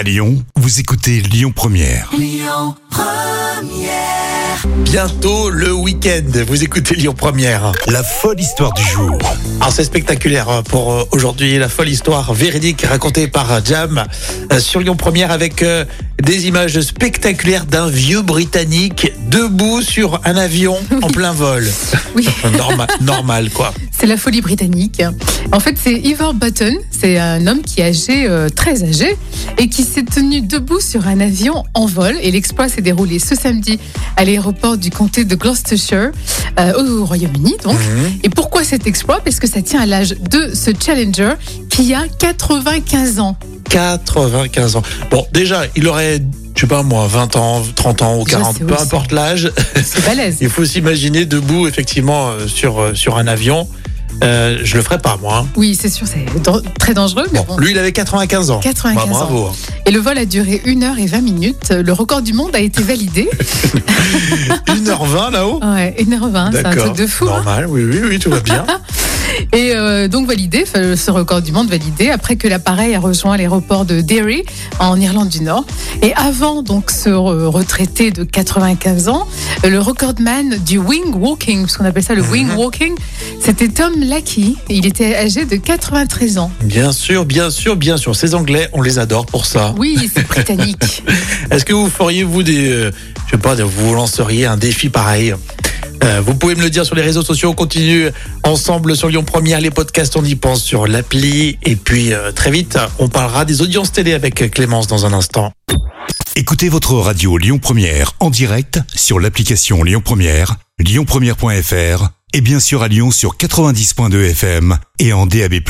À Lyon, vous écoutez Lyon Première. Bientôt le week-end, vous écoutez Lyon Première. La folle histoire du jour. Alors c'est spectaculaire pour euh, aujourd'hui, la folle histoire véridique racontée par euh, Jam euh, sur Lyon Première avec des images spectaculaires d'un vieux Britannique debout sur un avion en plein vol. Oui. normal, normal quoi. C'est la folie britannique. En fait, c'est Ivor Button. C'est un homme qui est âgé, euh, très âgé, et qui s'est tenu debout sur un avion en vol. Et l'exploit s'est déroulé ce samedi à l'aéroport du comté de Gloucestershire, euh, au Royaume-Uni. Donc. Et pourquoi cet exploit? Parce que ça tient à l'âge de ce Challenger qui a 95 ans. 95 ans. Bon, déjà, il aurait, je sais pas moi, 20 ans, 30 ans ou Déjà, 40, c'est peu importe l'âge. C'est balèze. Il faut s'imaginer debout effectivement euh, sur, sur un avion. Euh, je le ferai pas moi. hein. Oui, c'est sûr, c'est dan- très dangereux. Mais Bon, bon. lui il avait 95 ans. 95 Bah, bravo. hein. Et le vol a duré 1 heure et 20 minutes. Le record du monde a été validé. 1h20 là-haut. Ouais, 1h20, c'est un truc de fou. hein. Normal, oui, oui, oui, tout va bien. Et euh, donc validé, ce record du monde validé, après que l'appareil a rejoint l'aéroport de Derry, en Irlande du Nord. Et avant donc ce re- retraité de 95 ans, le recordman du wing walking, ce qu'on appelle ça le Mhm. wing walking, c'était Tom Lackey. Il était âgé de 93 ans. bien sûr, bien sûr, bien sûr. Ces Anglais, on les adore pour ça. Oui, c'est britannique. Est-ce que vous feriez, vous, des. euh, je sais pas, vous lanceriez un défi pareil? Vous pouvez me le dire sur les réseaux sociaux. On continue ensemble sur Lyon Première. Les podcasts, on y pense sur l'appli. Et puis, euh, très vite, on parlera des audiences télé avec Clémence dans un instant. Écoutez votre radio Lyon Première en direct sur l'application Lyon Première, lyonpremière.fr et bien sûr à Lyon sur 90.2 FM et en DAB+.